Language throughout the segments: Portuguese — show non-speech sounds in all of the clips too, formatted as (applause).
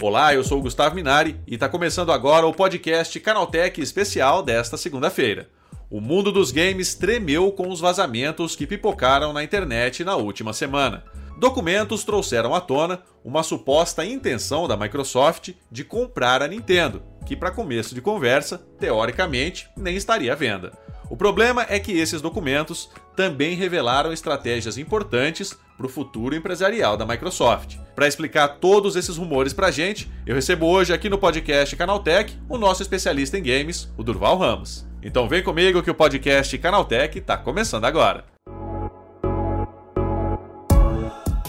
Olá, eu sou o Gustavo Minari e está começando agora o podcast Canaltech especial desta segunda-feira. O mundo dos games tremeu com os vazamentos que pipocaram na internet na última semana. Documentos trouxeram à tona uma suposta intenção da Microsoft de comprar a Nintendo, que, para começo de conversa, teoricamente nem estaria à venda. O problema é que esses documentos também revelaram estratégias importantes para o futuro empresarial da Microsoft. Para explicar todos esses rumores para a gente, eu recebo hoje aqui no podcast Canaltech o nosso especialista em games, o Durval Ramos. Então vem comigo que o podcast Canaltech está começando agora.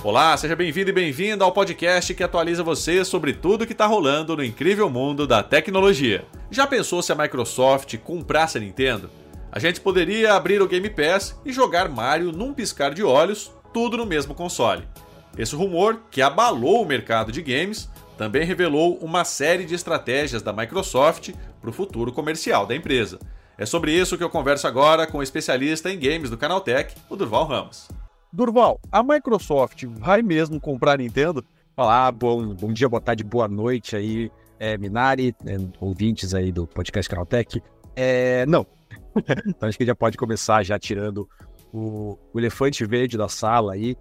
Olá, seja bem-vindo e bem-vinda ao podcast que atualiza você sobre tudo que está rolando no incrível mundo da tecnologia. Já pensou se a Microsoft comprasse a Nintendo? A gente poderia abrir o Game Pass e jogar Mario num piscar de olhos, tudo no mesmo console. Esse rumor, que abalou o mercado de games, também revelou uma série de estratégias da Microsoft para o futuro comercial da empresa. É sobre isso que eu converso agora com o especialista em games do Canaltech, o Durval Ramos. Durval, a Microsoft vai mesmo comprar a Nintendo? Olá, bom, bom dia, boa tarde, boa noite aí, é, Minari, é, ouvintes aí do podcast Canaltech. É, não, (laughs) então acho que já pode começar já tirando o, o, elefante verde da sala aí,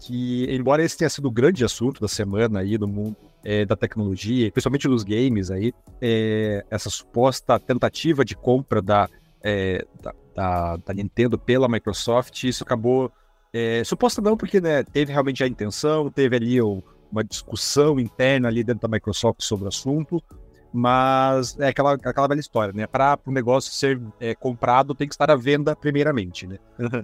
que embora esse tenha sido o grande assunto da semana aí no mundo é, da tecnologia, principalmente nos games aí, é, essa suposta tentativa de compra da, é, da, da, da, Nintendo pela Microsoft, isso acabou é, suposta não, porque né, teve realmente a intenção, teve ali uma discussão interna ali dentro da Microsoft sobre o assunto, mas é aquela, aquela velha história, né? Para o negócio ser é, comprado, tem que estar à venda primeiramente, né?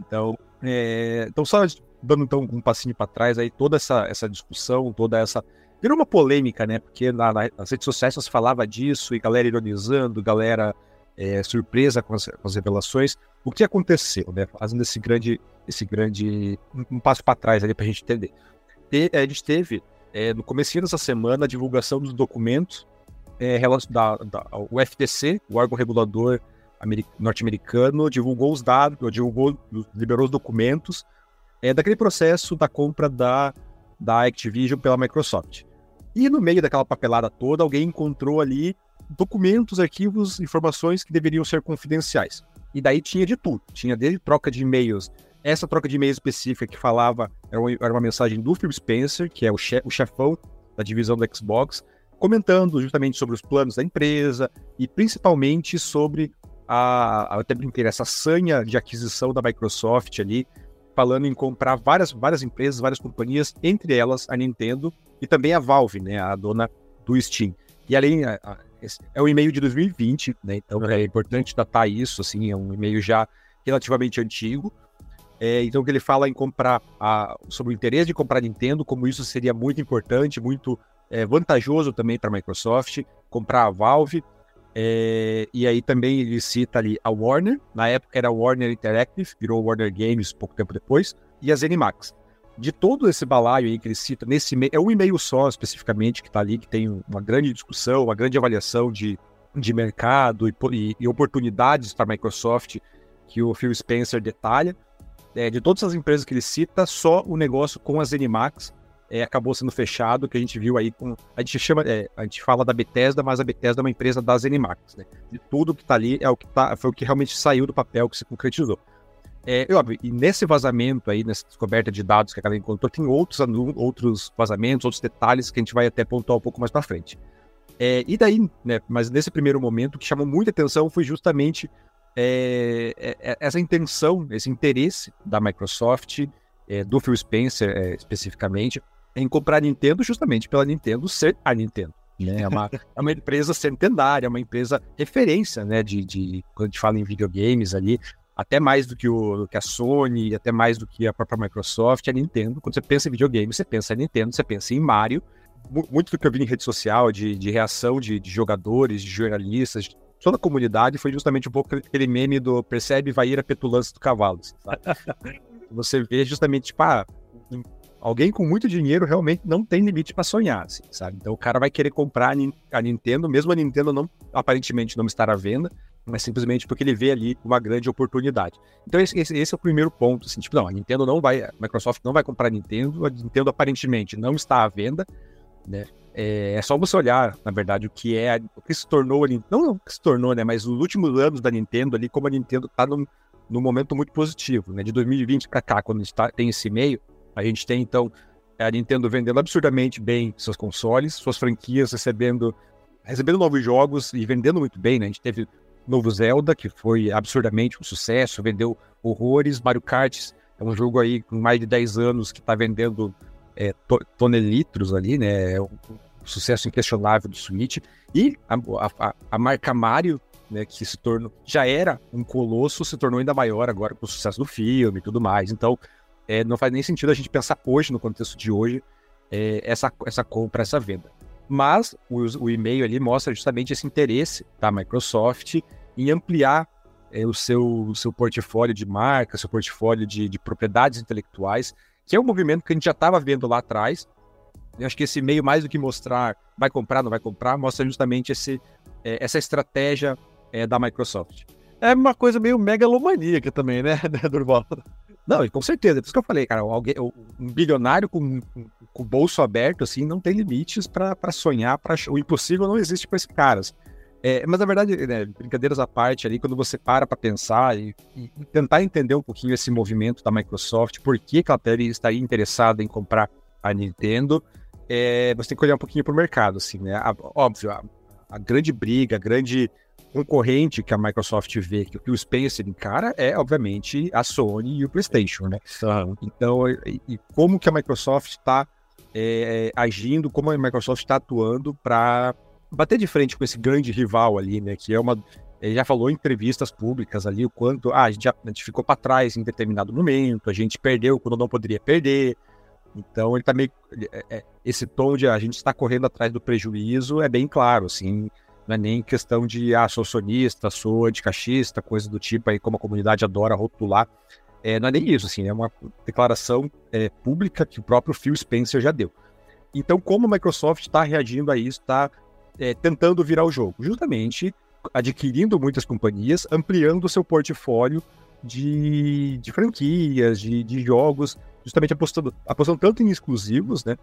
Então, é, então só dando então um passinho para trás aí, toda essa, essa discussão, toda essa. Virou uma polêmica, né? Porque na, nas redes sociais se falava disso e galera ironizando, galera é, surpresa com as, com as, revelações. O que aconteceu, né? Fazendo esse grande, esse grande um, passo para trás ali para a gente entender. E, a gente teve é, no começo dessa semana a divulgação dos documentos é, da, da, o FTC, o órgão regulador norte-americano, divulgou os dados, divulgou, liberou os documentos é, daquele processo da compra da, da Activision pela Microsoft. E no meio daquela papelada toda, alguém encontrou ali documentos, arquivos, informações que deveriam ser confidenciais. E daí tinha de tudo. Tinha desde troca de e-mails. Essa troca de e-mails específica que falava era uma, era uma mensagem do Phil Spencer, que é o, o chefão da divisão do Xbox, comentando justamente sobre os planos da empresa e principalmente sobre a, até brinqueira, essa sanha de aquisição da Microsoft ali, falando em comprar várias, várias empresas, várias companhias, entre elas a Nintendo e também a Valve, né, a dona do Steam. E além, é um e-mail de 2020, né, então é importante datar isso, assim, é um e-mail já relativamente antigo. É, então que ele fala em comprar, a, sobre o interesse de comprar a Nintendo, como isso seria muito importante, muito é vantajoso também para a Microsoft comprar a Valve. É, e aí também ele cita ali a Warner, na época era Warner Interactive, virou Warner Games pouco tempo depois, e a ZeniMax. De todo esse balaio aí que ele cita nesse é um e-mail só especificamente que está ali, que tem uma grande discussão, uma grande avaliação de, de mercado e, e, e oportunidades para a Microsoft que o Phil Spencer detalha. É, de todas as empresas que ele cita, só o negócio com a ZeniMax é, acabou sendo fechado, que a gente viu aí com. A gente chama, é, a gente fala da Bethesda, mas a Bethesda é uma empresa da ZeniMax, né? De tudo que tá ali é o que tá, foi o que realmente saiu do papel, que se concretizou. É, óbvio, e nesse vazamento aí, nessa descoberta de dados que a galera encontrou, tem outros, outros vazamentos, outros detalhes que a gente vai até pontuar um pouco mais para frente. É, e daí, né, mas nesse primeiro momento, o que chamou muita atenção foi justamente é, é, é essa intenção, esse interesse da Microsoft, é, do Phil Spencer é, especificamente, em comprar a Nintendo justamente pela Nintendo ser a Nintendo. Né? É, uma, (laughs) é uma empresa centenária, é uma empresa referência, né? De, de, quando a gente fala em videogames ali, até mais do que, o, do que a Sony, até mais do que a própria Microsoft, a Nintendo. Quando você pensa em videogame, você pensa em Nintendo, você pensa em Mario. Muito do que eu vi em rede social, de, de reação de, de jogadores, de jornalistas, de toda a comunidade, foi justamente um pouco aquele meme do percebe, vai ir a petulância do cavalo. (laughs) Você vê justamente, tipo, ah, alguém com muito dinheiro realmente não tem limite para sonhar, assim, sabe? Então o cara vai querer comprar a Nintendo, mesmo a Nintendo não aparentemente não estar à venda, mas simplesmente porque ele vê ali uma grande oportunidade. Então esse, esse, esse, é o primeiro ponto, assim, tipo, não, a Nintendo não vai, a Microsoft não vai comprar a Nintendo, a Nintendo aparentemente não está à venda, né? É, é só você olhar, na verdade, o que é, o que se tornou não, não o que se tornou, né, mas os últimos anos da Nintendo ali, como a Nintendo está num, num momento muito positivo, né? De 2020 para cá, quando a gente tá, tem esse meio, a gente tem então a Nintendo vendendo absurdamente bem seus consoles, suas franquias recebendo recebendo novos jogos e vendendo muito bem, né? A gente teve novo Zelda, que foi absurdamente um sucesso, vendeu horrores, Mario Kart é um jogo aí com mais de 10 anos que está vendendo é, tonelitros ali, né? É um, sucesso inquestionável do Switch. E a, a, a marca Mario, né, que se tornou, já era um colosso, se tornou ainda maior agora com o sucesso do filme e tudo mais. Então, é, não faz nem sentido a gente pensar hoje, no contexto de hoje, é, essa, essa compra, essa venda. Mas o, o, e-mail ali mostra justamente esse interesse da Microsoft em ampliar é, o, seu, seu portfólio de marcas, seu portfólio de, de propriedades intelectuais, que é um movimento que a gente já estava vendo lá atrás. Eu acho que esse e-mail, mais do que mostrar vai comprar, não vai comprar, mostra justamente esse, é, essa estratégia é, da Microsoft. É uma coisa meio megalomaníaca também, né, (laughs) Durval? Não, com certeza. É por isso que eu falei, cara, alguém, um bilionário com, com o bolso aberto, assim, não tem limites para sonhar, para o impossível não existe para esses caras. É, mas na verdade, né, brincadeiras à parte ali, quando você para para pensar e, e, tentar entender um pouquinho esse movimento da Microsoft, por que, que ela estaria interessada em comprar a Nintendo, é, você tem que olhar um pouquinho para o mercado, assim, né? A, óbvio, a, a grande briga, a grande concorrente que a Microsoft vê, que o Spencer encara, é, obviamente, a Sony e o PlayStation, né? Uhum. Então, e, e, como que a Microsoft está é, agindo, como a Microsoft está atuando para bater de frente com esse grande rival ali, né? Que é uma. Ele já falou em entrevistas públicas ali o quanto ah, a, gente já, a gente ficou para trás em determinado momento, a gente perdeu quando não poderia perder. Então ele tá meio. É, é, esse tom de a gente está correndo atrás do prejuízo é bem claro, assim. Não é nem questão de, ah, sou sonista, sou anticaixista, coisa do tipo, aí como a comunidade adora rotular. É, não é nem isso, assim, é uma declaração é, pública que o próprio Phil Spencer já deu. Então, como a Microsoft está reagindo a isso, está é, tentando virar o jogo? Justamente adquirindo muitas companhias, ampliando o seu portfólio de, de franquias, de, de jogos, justamente apostando, apostando tanto em exclusivos, né?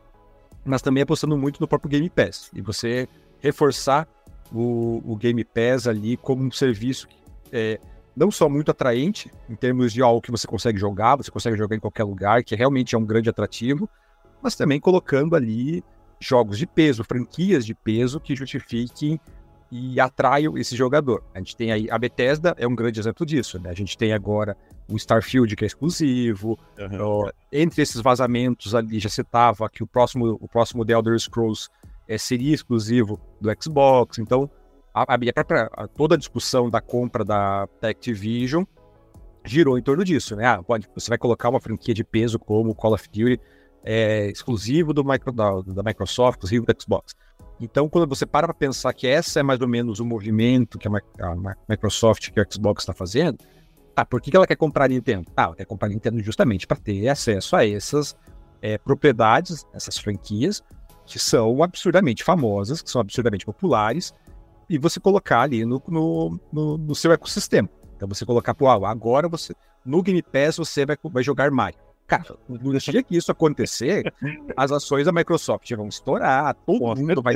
Mas também apostando muito no próprio Game Pass. E você reforçar o, o Game Pass ali como um serviço é, não só muito atraente, em termos de algo que você consegue jogar, você consegue jogar em qualquer lugar, que realmente é um grande atrativo, mas também colocando ali jogos de peso, franquias de peso que justifiquem e atraiam esse jogador. A gente tem aí a Bethesda é um grande exemplo disso, né? A gente tem agora o Starfield que é exclusivo. Uhum. entre esses vazamentos ali já citava que o próximo o próximo The Elder Scrolls é, seria exclusivo do Xbox. Então, a, a, própria, a, toda a discussão da compra da, da Activision girou em torno disso, né? Ah, pode, você vai colocar uma franquia de peso como Call of Duty é, exclusivo do micro, da, da, Microsoft, exclusivo do Xbox. Então, quando você para para pensar que essa é mais ou menos o movimento que a, a Microsoft que o Xbox está fazendo, tá, por que, que ela quer comprar a Nintendo? Ah, ela quer comprar a Nintendo justamente para ter acesso a essas é, propriedades, essas franquias, que são absurdamente famosas, que são absurdamente populares, e você colocar ali no, no, no, no seu ecossistema. Então você colocar, pô, agora você, no Game Pass você vai, vai jogar Mario. Cara, no dia que isso acontecer, (laughs) as ações da Microsoft vão estourar, todo Pô, mundo vai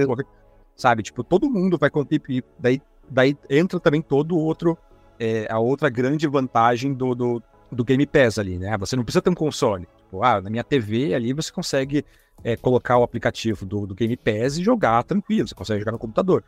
sabe? Tipo, todo mundo vai contribuir. Daí, daí entra também todo outro, é, a outra grande vantagem do, do, do Game Pass ali, né? Você não precisa ter um console. Tipo, ah, na minha TV ali você consegue é, colocar o aplicativo do, do Game Pass e jogar tranquilo, você consegue jogar no computador.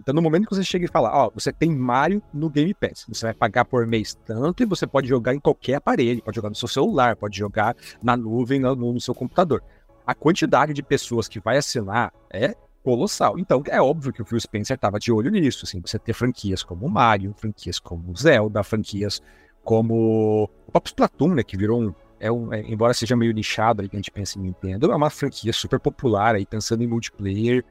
Então, no momento que você chega e fala, ó, você tem Mario no Game Pass, você vai pagar por mês tanto e você pode jogar em qualquer aparelho, pode jogar no seu celular, pode jogar na nuvem, no, no seu computador. A quantidade de pessoas que vai assinar é colossal. Então, é óbvio que o Phil Spencer estava de olho nisso, assim, você ter franquias como Mario, franquias como Zelda, franquias como o próprio Splatoon, né, que virou um, é um é, embora seja meio nichado aí que a gente pensa em Nintendo, é uma franquia super popular aí, pensando em multiplayer.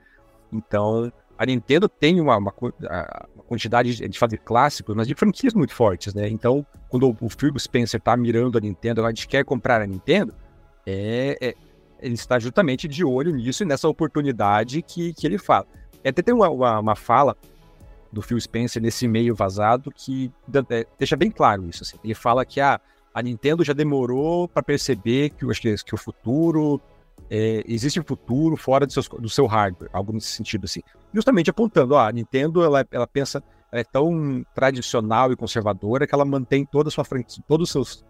Então, a Nintendo tem uma, uma, uma quantidade de, de fazer clássicos, mas de franquias muito fortes, né? Então, quando o Phil Spencer tá mirando a Nintendo, a gente quer comprar a Nintendo, é, é, ele está justamente de olho nisso e nessa oportunidade que, que ele fala. Até tem uma, uma, uma fala do Phil Spencer nesse e-mail vazado que é, deixa bem claro isso. Assim. Ele fala que ah, a Nintendo já demorou para perceber que, acho que, que o futuro é, existe um futuro fora do, seus, do, seu hardware, algo nesse sentido assim. Justamente apontando, ó, a Nintendo ela, ela pensa, ela é tão tradicional e conservadora que ela mantém toda a sua frente, todos os seus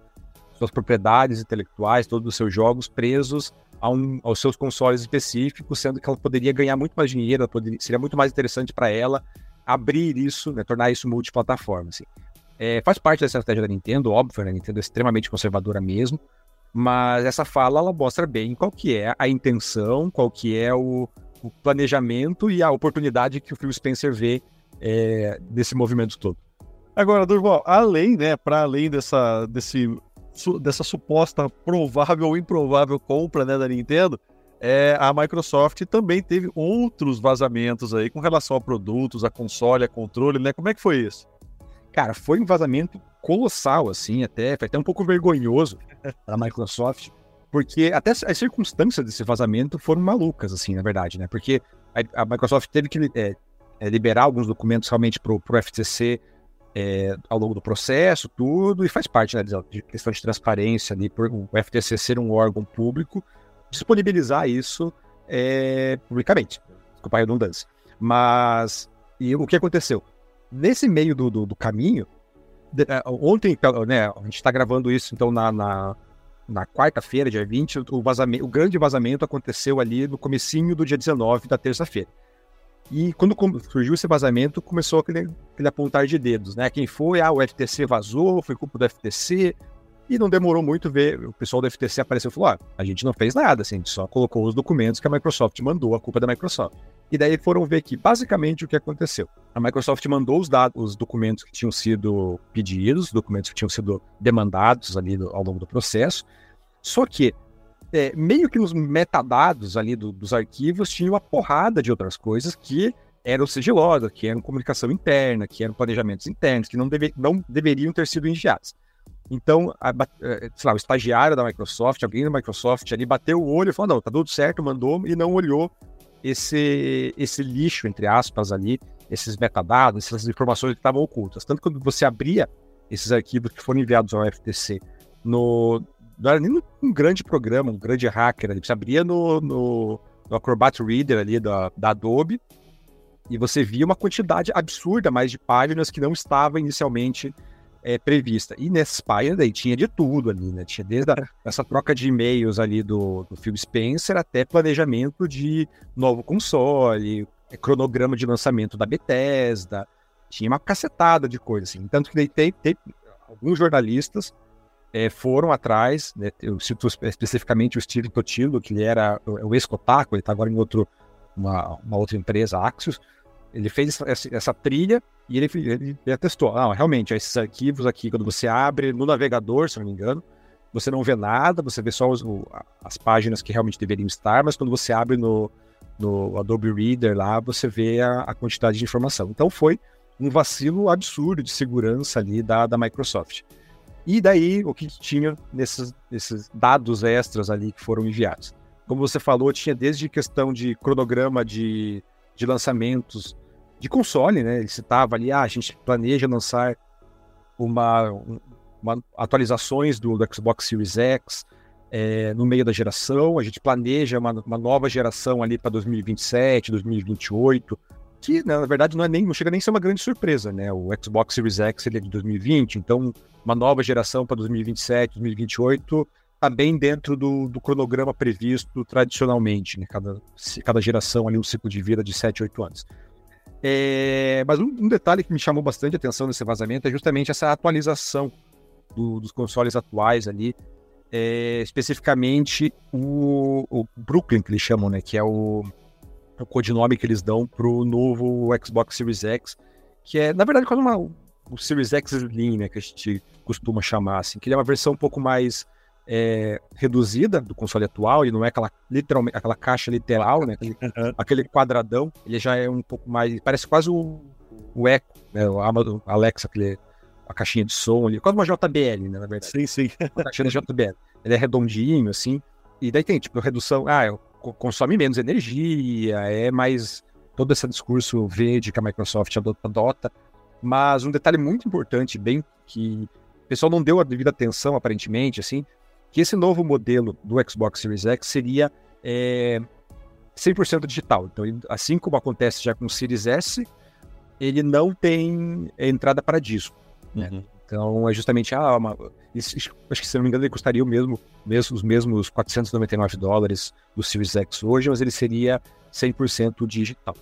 suas propriedades intelectuais, todos os seus jogos presos a um, aos seus consoles específicos, sendo que ela poderia ganhar muito mais dinheiro, poderia, seria muito mais interessante para ela abrir isso, né, tornar isso multiplataforma. Assim. É, faz parte dessa estratégia da Nintendo, óbvio, né? a Nintendo é extremamente conservadora mesmo, mas essa fala ela mostra bem qual que é a intenção, qual que é o, o planejamento e a oportunidade que o Phil Spencer vê é, desse movimento todo. Agora, Durval, além, né, para além dessa, desse, dessa suposta provável ou improvável compra né, da Nintendo, é, a Microsoft também teve outros vazamentos aí com relação a produtos, a console, a controle, né? Como é que foi isso? Cara, foi um vazamento colossal, assim, até, foi até um pouco vergonhoso (laughs) da Microsoft, porque até as circunstâncias desse vazamento foram malucas, assim, na verdade, né? Porque a, a Microsoft teve que é, é, liberar alguns documentos realmente para o FTC é, ao longo do processo, tudo, e faz parte né, de questão de transparência ali, por o FTC ser um órgão público, disponibilizar isso é, publicamente. Desculpa a redundância. Mas e o que aconteceu? Nesse meio do, do, do caminho, de, é, ontem, né, a gente está gravando isso então na, na, na quarta-feira, dia 20, o, vazamento, o grande vazamento aconteceu ali no comecinho do dia 19 da terça-feira. E quando surgiu esse vazamento, começou aquele, aquele apontar de dedos, né? Quem foi? Ah, o FTC vazou, foi culpa do FTC. E não demorou muito ver, o pessoal do FTC apareceu e falou: ah, a gente não fez nada, assim, a gente só colocou os documentos que a Microsoft mandou, a culpa é da Microsoft. E daí foram ver que basicamente o que aconteceu. A Microsoft mandou os dados, os documentos que tinham sido pedidos, documentos que tinham sido demandados ali do, ao longo do processo. Só que é, meio que nos metadados ali do, dos arquivos tinha uma porrada de outras coisas que eram sigilosas, que eram comunicação interna, que eram planejamentos internos, que não, deve, não deveriam ter sido enviados. Então, a, sei lá, o estagiário da Microsoft, alguém da Microsoft ali bateu o olho e falou: não, tá tudo certo, mandou, e não olhou esse, esse lixo, entre aspas, ali, esses metadados, essas informações que estavam ocultas. Tanto quando você abria esses arquivos que foram enviados ao FTC no. Não era nem um grande programa, um grande hacker ali. Você abria no, no, no Acrobat Reader ali da, da Adobe e você via uma quantidade absurda mais de páginas que não estava inicialmente é, prevista. E nesse páginas aí tinha de tudo ali, né? Tinha desde a, essa troca de e-mails ali do, do Phil Spencer até planejamento de novo console, é, cronograma de lançamento da Bethesda. Tinha uma cacetada de coisas, assim. Tanto que daí tem, tem alguns jornalistas é, foram atrás, né? eu cito especificamente o Steve Totilo, que ele era o ex-Kotaku, ele está agora em outro, uma, uma outra empresa, Axios, ele fez essa, essa trilha e ele, ele, ele atestou. Ah, realmente, esses arquivos aqui, quando você abre no navegador, se não me engano, você não vê nada, você vê só os, o, as páginas que realmente deveriam estar, mas quando você abre no, no Adobe Reader lá, você vê a, a, quantidade de informação. Então foi um vacilo absurdo de segurança ali da, da Microsoft. E daí, o que tinha nesses, nesses dados extras ali que foram enviados? Como você falou, tinha desde questão de cronograma de, de lançamentos de console, né? Ele citava ali, ah, a gente planeja lançar uma, uma atualizações do, do, Xbox Series X é, no meio da geração, a gente planeja uma, uma nova geração ali para 2027, 2028, que né, na verdade não é nem não chega nem a ser uma grande surpresa, né? O Xbox Series X ele é de 2020, então uma nova geração para 2027, 2028 está bem dentro do, do, cronograma previsto tradicionalmente, né? Cada, cada geração ali um ciclo de vida de 7, 8 anos. É, mas um, um, detalhe que me chamou bastante atenção nesse vazamento é justamente essa atualização do, dos consoles atuais ali, é, especificamente o, o, Brooklyn, que eles chamam, né? Que é o, o codinome que eles dão para o novo Xbox Series X, que é, na verdade, quase uma, o Series X Slim, né? Que a gente costuma chamar, assim, que ele é uma versão um pouco mais é, reduzida do console atual, e não é aquela literalmente aquela caixa literal, né? Aquele, aquele, quadradão, ele já é um pouco mais. Parece quase o, o Echo, né? O Amazon Alexa, aquele, a caixinha de som ali, quase uma JBL, né? Na verdade. Sim, sim. Uma caixinha de JBL. Ele é redondinho, assim. E daí tem, tipo, redução. Ah, consome menos energia, é mais todo esse discurso verde que a Microsoft adota, mas um detalhe muito importante, bem que o pessoal não deu a devida atenção, aparentemente, assim, que esse novo modelo do Xbox Series X seria é, 100% digital. Então, assim como acontece já com o Series S, ele não tem entrada para disco. Né? Uhum. Então, é justamente, ah, uma, acho que se não me engano ele custaria o mesmo, mesmo, os mesmos 499 dólares do Series X hoje, mas ele seria 100% digital.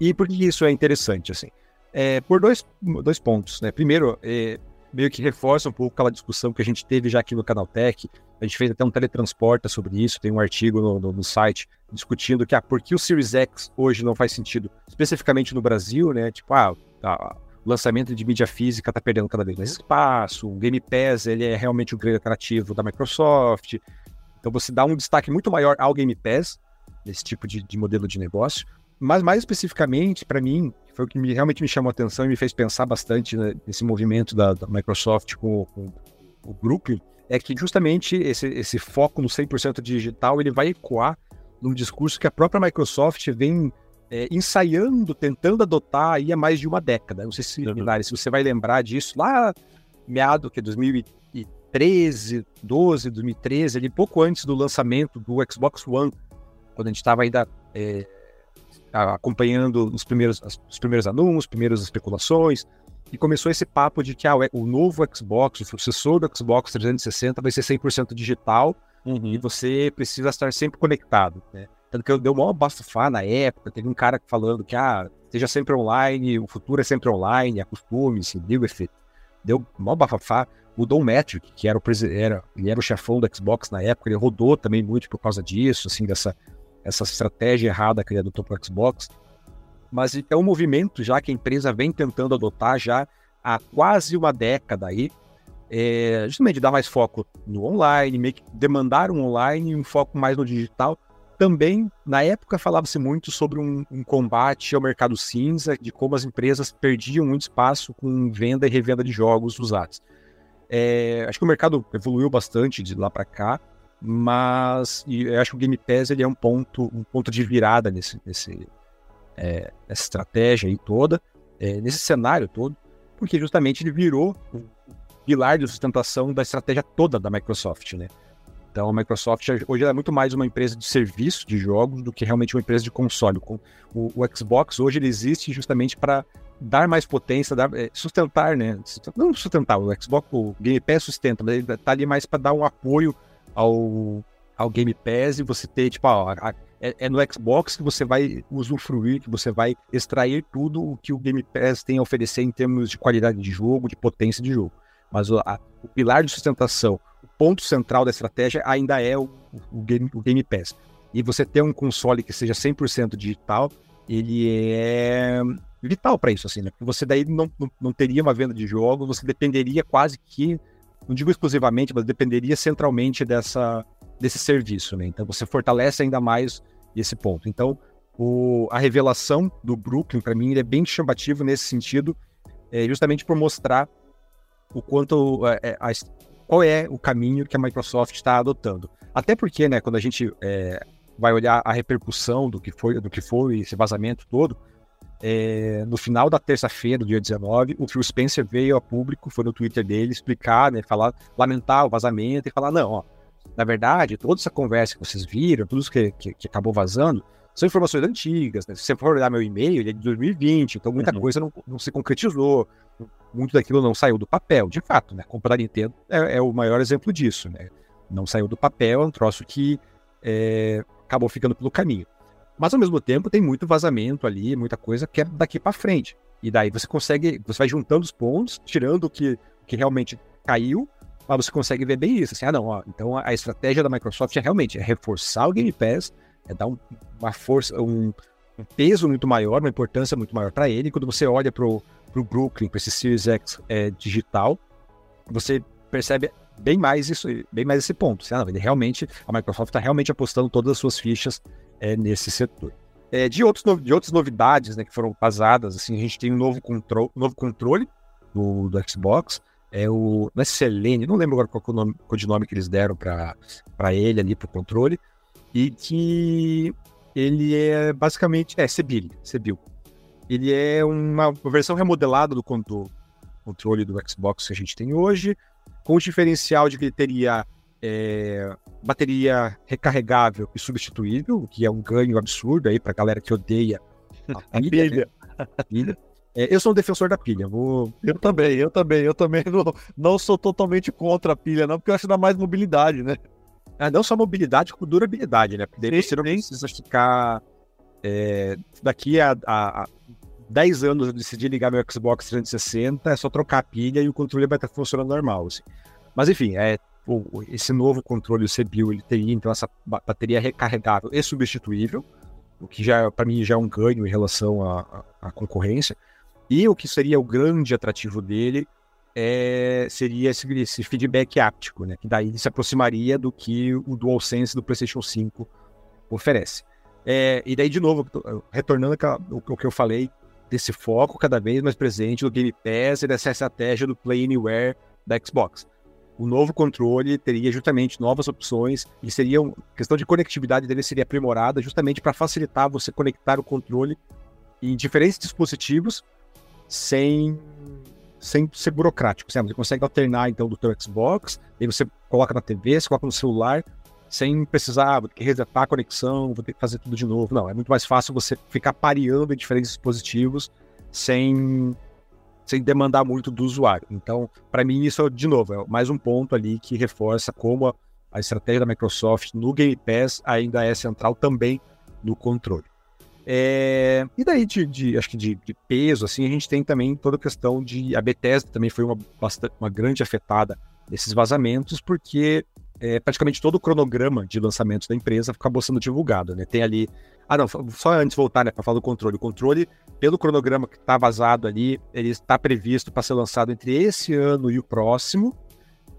E por que isso é interessante, assim? É, por dois, dois pontos, né? Primeiro, é, meio que reforça um pouco aquela discussão que a gente teve já aqui no Canal Tech. A gente fez até um teletransporta sobre isso, tem um artigo no, no, no site discutindo que ah, por que o Series X hoje não faz sentido, especificamente no Brasil, né? Tipo, ah, a, o lançamento de mídia física está perdendo cada vez mais espaço, o Game Pass ele é realmente o grande atrativo da Microsoft. Então você dá um destaque muito maior ao Game Pass, nesse tipo de, de modelo de negócio. Mas mais especificamente, para mim, foi o que me, realmente me chamou a atenção e me fez pensar bastante né, nesse movimento da, da Microsoft com, com, o grupo, é que justamente esse, esse foco no 100% digital ele vai ecoar num discurso que a própria Microsoft vem é, ensaiando, tentando adotar aí há mais de uma década. Não sei se, uhum. se você vai lembrar disso, lá meado que é 2013, 12, 2013, ali pouco antes do lançamento do Xbox One, quando a gente estava ainda é, acompanhando os primeiros, os primeiros anúncios, primeiras especulações, e começou esse papo de que ah, o novo Xbox, o sucessor do Xbox 360 vai ser 100% digital uhum. e você precisa estar sempre conectado, né? Tanto que eu dei o maior bastafá na época, teve um cara falando que, ah, seja sempre online, o futuro é sempre online, acostume-se, live with it. Deu o maior bafafá, mudou o Metric, que era o, era, ele era o chefão do Xbox na época, ele rodou também muito por causa disso, assim, dessa essa estratégia errada que ele adotou para o Xbox. Mas é um movimento já que a empresa vem tentando adotar já há quase uma década aí, é, justamente dar mais foco no online, meio que demandar um online e um foco mais no digital. Também, na época, falava-se muito sobre um, um, combate ao mercado cinza, de como as empresas perdiam muito espaço com venda e revenda de jogos usados. É, acho que o mercado evoluiu bastante de lá para cá, mas eu acho que o Game Pass ele é um ponto, um ponto de virada nesse, nesse, é, nessa estratégia aí toda, é, nesse cenário todo, porque justamente ele virou o pilar de sustentação da estratégia toda da Microsoft, né? Então a Microsoft hoje é muito mais uma empresa de serviço de jogos do que realmente uma empresa de console. O, o Xbox hoje ele existe justamente para dar mais potência, dar, é, sustentar, né? Não sustentar, o Xbox, o Game Pass sustenta, mas ele está ali mais para dar um apoio ao, ao Game Pass e você ter, tipo, ó, a, é, é, no Xbox que você vai usufruir, que você vai extrair tudo o que o Game Pass tem a oferecer em termos de qualidade de jogo, de potência de jogo. Mas o, a, o pilar de sustentação, o ponto central da estratégia ainda é o, o, Game, o Game Pass. E você ter um console que seja 100% digital, ele é vital para isso, assim, né? Porque você daí não, não, não teria uma venda de jogos, você dependeria quase que não digo exclusivamente, mas dependeria centralmente dessa, desse serviço, né? Então você fortalece ainda mais esse ponto. Então, o, a revelação do Brooklyn, para mim, é bem chamativo nesse sentido, é, justamente por mostrar o quanto é, é, a, qual é o caminho que a Microsoft está adotando. Até porque, né, quando a gente é, vai olhar a repercussão do que foi, do que foi esse vazamento todo, é, no final da terça-feira, dia 19, o Phil Spencer veio a público, foi no Twitter dele, explicar, né, falar, lamentar o vazamento e falar, não, ó, na verdade, toda essa conversa que vocês viram, tudo isso que, que, que acabou vazando, são informações antigas, né? Se você for olhar meu e-mail, ele é de 2020, então muita uhum. coisa não, não, se concretizou, muito daquilo não saiu do papel, de fato, né? Comprar Nintendo é, é, o maior exemplo disso, né? Não saiu do papel, é um troço que é, acabou ficando pelo caminho. Mas ao mesmo tempo tem muito vazamento ali, muita coisa que é daqui para frente. E daí você consegue, você vai juntando os pontos, tirando o que, que realmente caiu, mas você consegue ver bem isso. Assim, ah, não, ó, então a, estratégia da Microsoft é realmente é reforçar o Game Pass, é dar um, uma força, um, um, peso muito maior, uma importância muito maior para ele. Quando você olha pro, pro Brooklyn, para esse Series X é, digital, você percebe bem mais isso, bem mais esse ponto. Assim, ah, não, ele realmente, a Microsoft está realmente apostando todas as suas fichas é, nesse setor. É, de, outros, de outras novidades né, que foram vazadas, assim, a gente tem um novo, control, novo controle do, do Xbox, é o. Não é Selene, não lembro agora qual é o nome, codinome que eles deram para ele ali, para o controle, e que ele é basicamente. É, Sebil. Sebil. Ele é uma versão remodelada do, do controle do Xbox que a gente tem hoje, com o diferencial de que ele teria é, bateria recarregável e substituível, o que é um ganho absurdo aí pra galera que odeia a pilha. A pilha. Né? É, eu sou um defensor da pilha. Vou... Eu também, eu também. Eu também não, não sou totalmente contra a pilha, não, porque eu acho que dá mais mobilidade, né? Ah, não só mobilidade, como durabilidade, né? Porque você não precisa ficar. É, daqui a, a, a 10 anos eu decidi ligar meu Xbox 360, é só trocar a pilha e o controle vai estar funcionando normal. Assim. Mas enfim, é, o, esse novo controle, o CPU, ele teria então essa bateria recarregável e substituível, o que já para mim já é um ganho em relação à concorrência. E o que seria o grande atrativo dele é, seria esse, esse, feedback áptico, né? Que daí se aproximaria do que o DualSense do PlayStation 5 oferece. É, e daí, de novo, retornando ao que eu falei, desse foco cada vez mais presente no Game Pass e dessa estratégia do Play Anywhere da Xbox. O novo controle teria justamente novas opções e seria uma questão de conectividade dele seria aprimorada justamente para facilitar você conectar o controle em diferentes dispositivos sem sem ser burocrático. Você consegue alternar então do teu Xbox, aí você coloca na TV, você coloca no celular, sem precisar, vou ter que resetar a conexão, vou ter que fazer tudo de novo. Não, é muito mais fácil você ficar pareando em diferentes dispositivos sem, sem demandar muito do usuário. Então, para mim, isso, de novo, é mais um ponto ali que reforça como a, a estratégia da Microsoft no Game Pass ainda é central também no controle. É, e daí, de, de acho que de, de, peso, assim, a gente tem também toda a questão de. A Bethesda também foi uma, bastante, uma grande afetada desses vazamentos, porque é, praticamente todo o cronograma de lançamentos da empresa acabou sendo divulgado, né? Tem ali. Ah, não, só antes de voltar, né, para falar do controle. O controle, pelo cronograma que está vazado ali, ele está previsto para ser lançado entre esse ano e o próximo.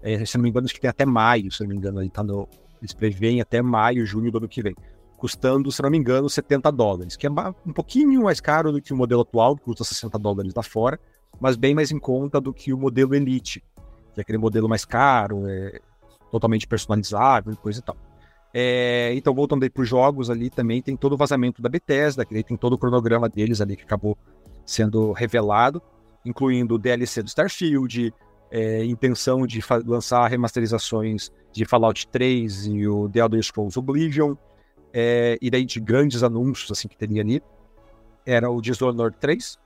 É, se não me engano, acho que tem até maio, se não me engano, ele tá no. Eles preveem até maio, junho do ano que vem custando, se não me engano, 70 dólares, que é um pouquinho mais caro do que o modelo atual, que custa 60 dólares lá fora, mas bem mais em conta do que o modelo Elite, que é aquele modelo mais caro, é, totalmente personalizável e coisa e tal. É, então, voltando aí para os jogos ali, também tem todo o vazamento da Bethesda, que tem todo o cronograma deles ali que acabou sendo revelado, incluindo o DLC do Starfield, é, intenção de lançar remasterizações de Fallout 3 e o The Elder Scrolls Oblivion, é, e daí de grandes anúncios assim que teria ali, era o Dishonored 3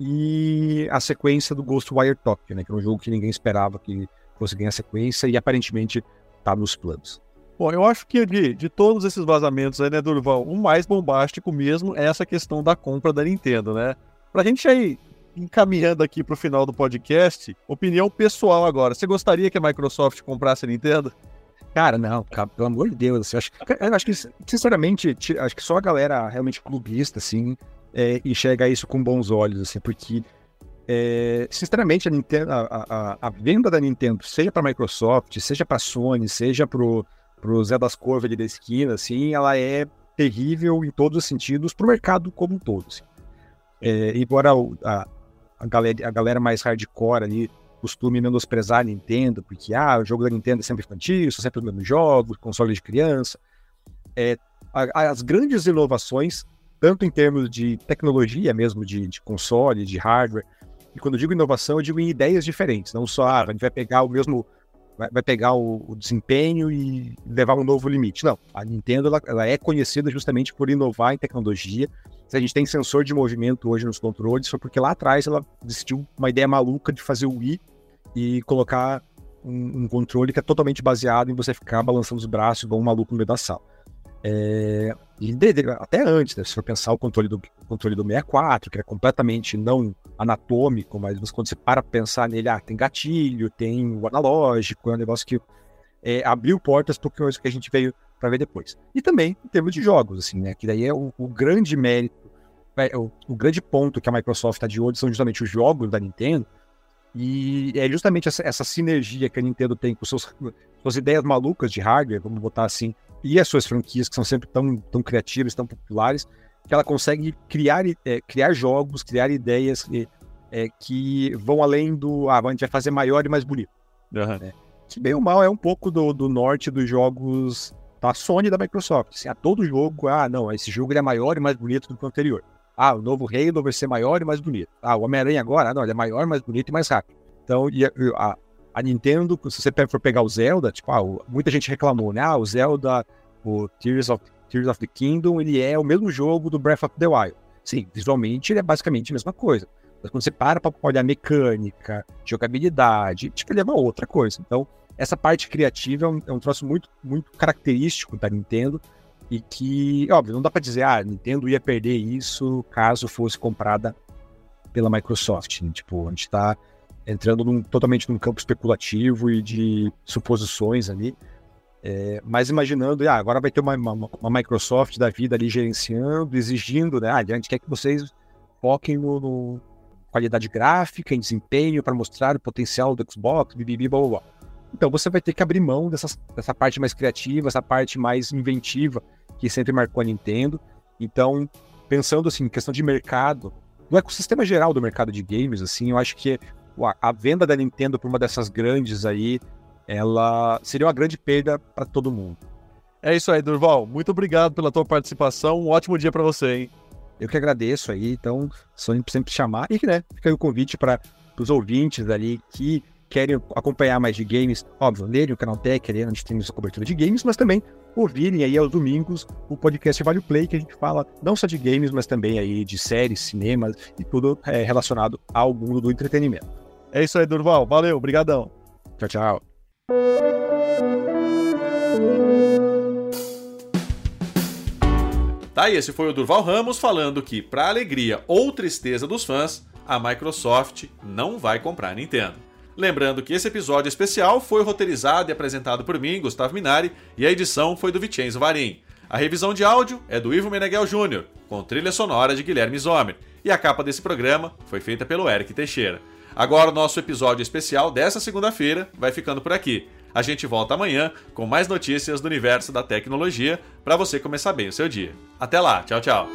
e a sequência do Ghostwire Tokyo, né, que é um jogo que ninguém esperava que fosse ganhar sequência e aparentemente tá nos planos. Bom, eu acho que de, de todos esses vazamentos aí, né, Durval, o mais bombástico mesmo é essa questão da compra da Nintendo, né? Pra gente aí encaminhando aqui pro final do podcast, opinião pessoal agora. Você gostaria que a Microsoft comprasse a Nintendo? Cara, não, cara, pelo amor de Deus. Eu acho, eu acho que, sinceramente, acho que só a galera realmente clubista, assim, é, enxerga isso com bons olhos, assim, porque, é, sinceramente, a, Nintendo, a, a, a, venda da Nintendo, seja para Microsoft, seja para Sony, seja pro, pro Zé das Corvas ali da esquina, assim, ela é terrível em todos os sentidos pro mercado como um todo. Assim. É, embora a, a, galera, a galera mais hardcore ali costume menosprezar a Nintendo, porque ah, o jogo da Nintendo é sempre infantil, são sempre os mesmos jogos, console de criança. É, as grandes inovações, tanto em termos de tecnologia mesmo, de, de console, de hardware, e quando eu digo inovação, eu digo em ideias diferentes, não só ah, a gente vai pegar o mesmo vai, vai pegar o, o, desempenho e levar um novo limite. Não, a Nintendo ela, ela, é conhecida justamente por inovar em tecnologia. Se a gente tem sensor de movimento hoje nos controles, foi porque lá atrás ela decidiu uma ideia maluca de fazer o Wii e colocar um, um, controle que é totalmente baseado em você ficar balançando os braços igual um maluco no meio da sala. É, e de, de, até antes, né, se for pensar o controle do, controle do 64, que é completamente não anatômico, mas quando você para pensar nele, ah, tem gatilho, tem o analógico, é um negócio que é, abriu portas para coisa que a gente veio para ver depois. E também em termos de jogos, assim, né, que daí é o, o grande mérito, é, o, o, grande ponto que a Microsoft está de olho são justamente os jogos da Nintendo, e é justamente essa, essa, sinergia que a Nintendo tem com seus, suas ideias malucas de hardware, vamos botar assim, e as suas franquias que são sempre tão, tão criativas, tão populares, que ela consegue criar, é, criar jogos, criar ideias é, que vão além do. Ah, a gente vai fazer maior e mais bonito. Uhum. Né? Que bem ou mal é um pouco do, do norte dos jogos tá a Sony da Microsoft. Assim, a todo jogo, ah, não, esse jogo é maior e mais bonito do que o anterior. Ah, o novo Halo vai ser maior e mais bonito. Ah, o Homem-Aranha agora, ah, não, ele é maior, mais bonito e mais rápido. Então, e a, a, Nintendo, se você for pegar o Zelda, tipo, ah, muita gente reclamou, né? Ah, o Zelda, o Tears of, Tears of the Kingdom, ele é o mesmo jogo do Breath of the Wild. Sim, visualmente ele é basicamente a mesma coisa. Mas quando você para para olhar mecânica, jogabilidade, tipo, ele é uma outra coisa. Então, essa parte criativa é um, é um troço muito, muito característico da Nintendo e que, óbvio, não dá para dizer, ah, a Nintendo ia perder isso caso fosse comprada pela Microsoft. Né? Tipo, a gente está entrando num, totalmente num campo especulativo e de suposições ali. É, mas imaginando, ah, agora vai ter uma, uma, uma, Microsoft da vida ali gerenciando, exigindo, né? Ah, a gente quer que vocês foquem no, no qualidade gráfica, em desempenho, para mostrar o potencial do Xbox, bibibi, blá, blá, blá. Então você vai ter que abrir mão dessas, dessa parte mais criativa, essa parte mais inventiva que sempre marcou a Nintendo. Então, pensando assim, questão de mercado, no ecossistema geral do mercado de games, assim, eu acho que a, a venda da Nintendo por uma dessas grandes aí, ela seria uma grande perda para todo mundo. É isso aí, Durval. Muito obrigado pela tua participação. Um ótimo dia para você, hein? Eu que agradeço aí, então, só sempre chamar. E, né, fica aí o convite para os ouvintes ali que querem acompanhar mais de games, óbvio, lerem o canal Tech, ali, onde tem essa cobertura de games, mas também ouvirem aí aos domingos o podcast Vale Play, que a gente fala não só de games, mas também aí de séries, cinemas e tudo é, relacionado ao mundo do entretenimento. É isso aí, Durval. Valeu, obrigadão. Tchau, tchau. Tá, e esse foi o Durval Ramos falando que, para alegria ou tristeza dos fãs, a Microsoft não vai comprar a Nintendo. Lembrando que esse episódio especial foi roteirizado e apresentado por mim, Gustavo Minari, e a edição foi do Vicenzo Varim. A revisão de áudio é do Ivo Meneghel Jr., com trilha sonora de Guilherme Zomer, e a capa desse programa foi feita pelo Eric Teixeira. Agora o nosso episódio especial dessa segunda-feira vai ficando por aqui. A gente volta amanhã com mais notícias do universo da tecnologia para você começar bem o seu dia. Até lá, tchau, tchau.